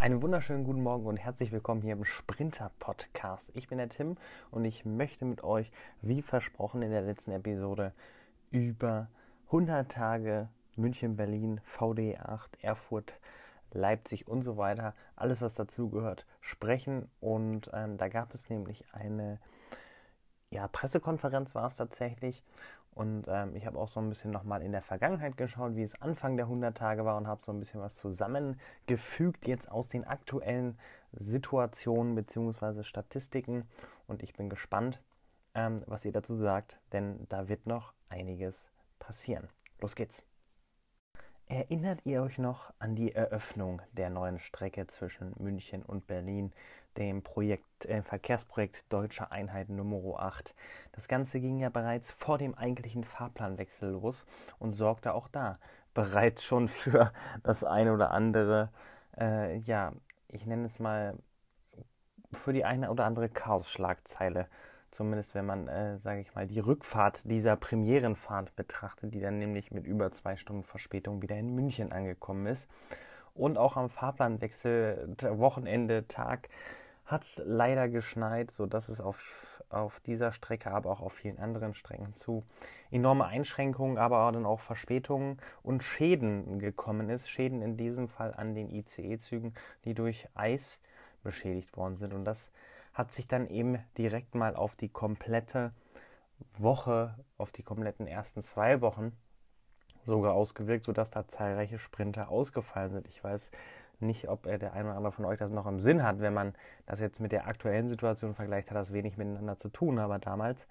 Einen wunderschönen guten Morgen und herzlich willkommen hier im Sprinter Podcast. Ich bin der Tim und ich möchte mit euch, wie versprochen in der letzten Episode, über 100 Tage München, Berlin, VD 8, Erfurt, Leipzig und so weiter, alles was dazugehört, sprechen. Und ähm, da gab es nämlich eine ja, Pressekonferenz war es tatsächlich. Und ähm, ich habe auch so ein bisschen nochmal in der Vergangenheit geschaut, wie es Anfang der 100 Tage war und habe so ein bisschen was zusammengefügt jetzt aus den aktuellen Situationen bzw. Statistiken. Und ich bin gespannt, ähm, was ihr dazu sagt, denn da wird noch einiges passieren. Los geht's! Erinnert ihr euch noch an die Eröffnung der neuen Strecke zwischen München und Berlin, dem Projekt, äh, Verkehrsprojekt Deutsche Einheit Nummer 8? Das Ganze ging ja bereits vor dem eigentlichen Fahrplanwechsel los und sorgte auch da bereits schon für das eine oder andere, äh, ja, ich nenne es mal, für die eine oder andere Chaos-Schlagzeile Zumindest wenn man, äh, sage ich mal, die Rückfahrt dieser Premierenfahrt betrachtet, die dann nämlich mit über zwei Stunden Verspätung wieder in München angekommen ist. Und auch am Fahrplanwechsel, Wochenende, Tag, hat es leider geschneit, sodass es auf, auf dieser Strecke, aber auch auf vielen anderen Strecken zu enorme Einschränkungen, aber dann auch Verspätungen und Schäden gekommen ist. Schäden in diesem Fall an den ICE-Zügen, die durch Eis beschädigt worden sind. Und das hat sich dann eben direkt mal auf die komplette Woche, auf die kompletten ersten zwei Wochen sogar ausgewirkt, sodass da zahlreiche Sprinter ausgefallen sind. Ich weiß nicht, ob der eine oder andere von euch das noch im Sinn hat. Wenn man das jetzt mit der aktuellen Situation vergleicht, hat das wenig miteinander zu tun. Aber damals,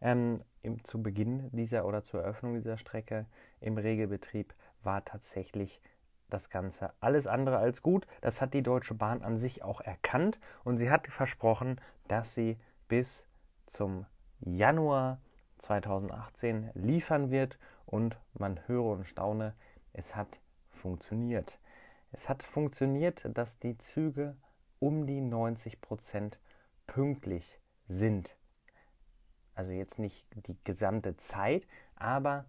ähm, im, zu Beginn dieser oder zur Eröffnung dieser Strecke im Regelbetrieb, war tatsächlich das Ganze alles andere als gut. Das hat die Deutsche Bahn an sich auch erkannt und sie hat versprochen, dass sie bis zum Januar 2018 liefern wird und man höre und staune, es hat funktioniert. Es hat funktioniert, dass die Züge um die 90 Prozent pünktlich sind. Also jetzt nicht die gesamte Zeit, aber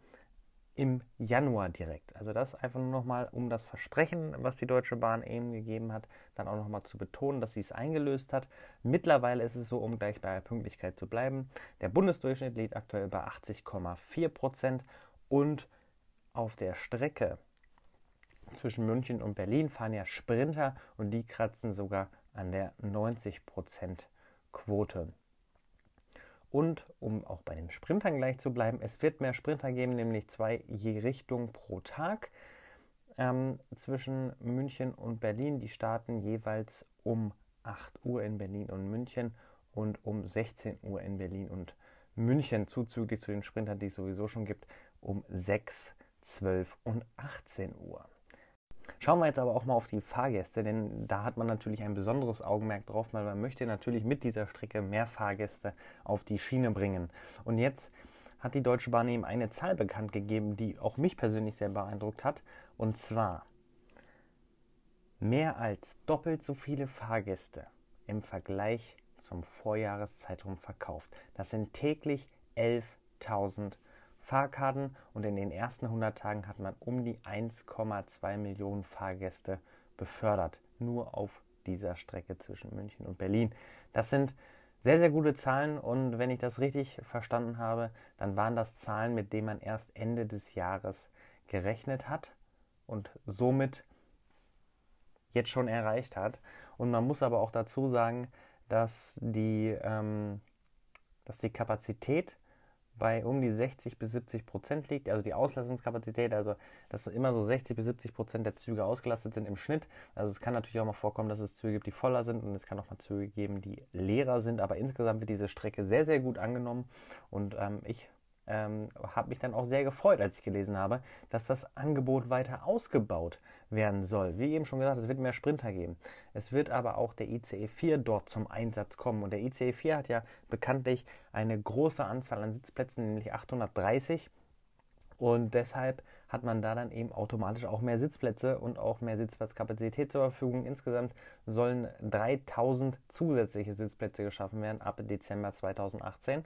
im Januar direkt. Also das einfach nur nochmal, um das Versprechen, was die Deutsche Bahn eben gegeben hat, dann auch nochmal zu betonen, dass sie es eingelöst hat. Mittlerweile ist es so, um gleich bei der Pünktlichkeit zu bleiben, der Bundesdurchschnitt liegt aktuell bei 80,4 Prozent und auf der Strecke zwischen München und Berlin fahren ja Sprinter und die kratzen sogar an der 90 Prozent Quote. Und um auch bei den Sprintern gleich zu bleiben, es wird mehr Sprinter geben, nämlich zwei je Richtung pro Tag ähm, zwischen München und Berlin. Die starten jeweils um 8 Uhr in Berlin und München und um 16 Uhr in Berlin und München, zuzüglich zu den Sprintern, die es sowieso schon gibt, um 6, 12 und 18 Uhr. Schauen wir jetzt aber auch mal auf die Fahrgäste, denn da hat man natürlich ein besonderes Augenmerk drauf, weil man möchte natürlich mit dieser Strecke mehr Fahrgäste auf die Schiene bringen. Und jetzt hat die Deutsche Bahn eben eine Zahl bekannt gegeben, die auch mich persönlich sehr beeindruckt hat. Und zwar mehr als doppelt so viele Fahrgäste im Vergleich zum Vorjahreszeitraum verkauft. Das sind täglich 11.000 Fahrkarten und in den ersten 100 Tagen hat man um die 1,2 Millionen Fahrgäste befördert, nur auf dieser Strecke zwischen München und Berlin. Das sind sehr, sehr gute Zahlen und wenn ich das richtig verstanden habe, dann waren das Zahlen, mit denen man erst Ende des Jahres gerechnet hat und somit jetzt schon erreicht hat. Und man muss aber auch dazu sagen, dass die, ähm, dass die Kapazität bei um die 60 bis 70 Prozent liegt, also die Auslastungskapazität, also dass immer so 60 bis 70 Prozent der Züge ausgelastet sind im Schnitt. Also es kann natürlich auch mal vorkommen, dass es Züge gibt, die voller sind und es kann auch mal Züge geben, die leerer sind, aber insgesamt wird diese Strecke sehr, sehr gut angenommen und ähm, ich ähm, habe mich dann auch sehr gefreut, als ich gelesen habe, dass das Angebot weiter ausgebaut werden soll. Wie eben schon gesagt, es wird mehr Sprinter geben. Es wird aber auch der ICE 4 dort zum Einsatz kommen. Und der ICE 4 hat ja bekanntlich eine große Anzahl an Sitzplätzen, nämlich 830. Und deshalb hat man da dann eben automatisch auch mehr Sitzplätze und auch mehr Sitzplatzkapazität zur Verfügung. Insgesamt sollen 3000 zusätzliche Sitzplätze geschaffen werden ab Dezember 2018.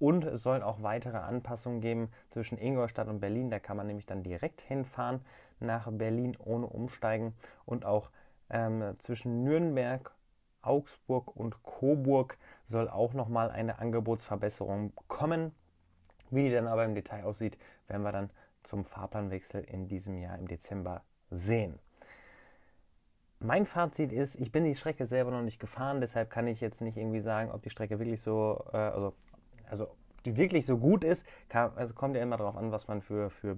Und es sollen auch weitere Anpassungen geben zwischen Ingolstadt und Berlin. Da kann man nämlich dann direkt hinfahren nach Berlin ohne umsteigen. Und auch Ähm, zwischen Nürnberg, Augsburg und Coburg soll auch nochmal eine Angebotsverbesserung kommen. Wie die dann aber im Detail aussieht, werden wir dann zum Fahrplanwechsel in diesem Jahr im Dezember sehen. Mein Fazit ist, ich bin die Strecke selber noch nicht gefahren, deshalb kann ich jetzt nicht irgendwie sagen, ob die Strecke wirklich so, äh, also, also die wirklich so gut ist. Kann, also kommt ja immer darauf an, was man für, für,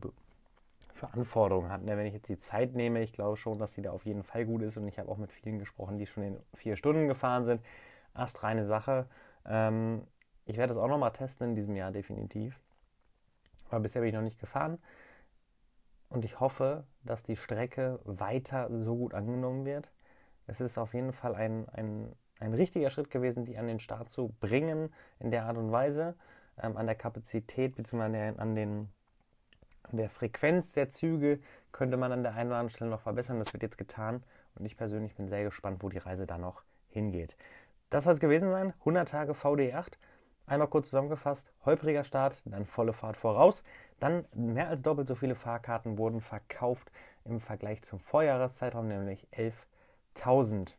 für Anforderungen hat. Ne? Wenn ich jetzt die Zeit nehme, ich glaube schon, dass die da auf jeden Fall gut ist und ich habe auch mit vielen gesprochen, die schon in vier Stunden gefahren sind. Astreine Sache. Ähm, ich werde das auch nochmal testen in diesem Jahr definitiv. Aber bisher bin ich noch nicht gefahren. Und ich hoffe, dass die Strecke weiter so gut angenommen wird. Es ist auf jeden Fall ein, ein, ein richtiger Schritt gewesen, die an den Start zu bringen in der Art und Weise, ähm, an der Kapazität bzw. An, den, der Frequenz der Züge könnte man an der einen oder anderen Stelle noch verbessern. Das wird jetzt getan und ich persönlich bin sehr gespannt, wo die Reise da noch hingeht. Das soll es gewesen sein. 100 Tage VD8. Einmal kurz zusammengefasst, holpriger Start, dann volle Fahrt voraus. Dann mehr als doppelt so viele Fahrkarten wurden verkauft im Vergleich zum Vorjahreszeitraum, nämlich 11.000.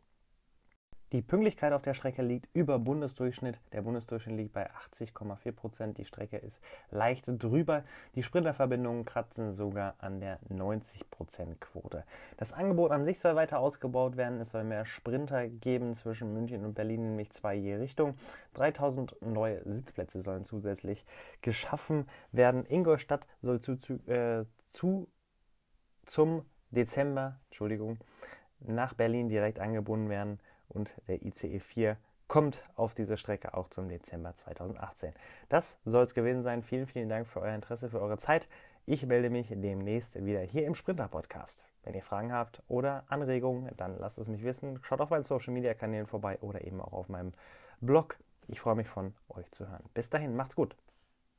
Die Pünktlichkeit auf der Strecke liegt über Bundesdurchschnitt. Der Bundesdurchschnitt liegt bei 80,4 Prozent. Die Strecke ist leicht drüber. Die Sprinterverbindungen kratzen sogar an der 90 Prozent Quote. Das Angebot an sich soll weiter ausgebaut werden. Es soll mehr Sprinter geben zwischen München und Berlin, nämlich zwei je Richtung. 3000 neue Sitzplätze sollen zusätzlich geschaffen werden. Ingolstadt soll zu, zu, äh, zu zum Dezember, Entschuldigung, nach Berlin direkt angebunden werden und der ICE 4 kommt auf diese Strecke auch zum Dezember 2018. Das soll es gewesen sein. Vielen, vielen Dank für euer Interesse, für eure Zeit. Ich melde mich demnächst wieder hier im Sprinter Podcast. Wenn ihr Fragen habt oder Anregungen, dann lasst es mich wissen. Schaut auf meinen Social Media Kanälen vorbei oder eben auch auf meinem Blog. Ich freue mich von euch zu hören. Bis dahin, macht's gut.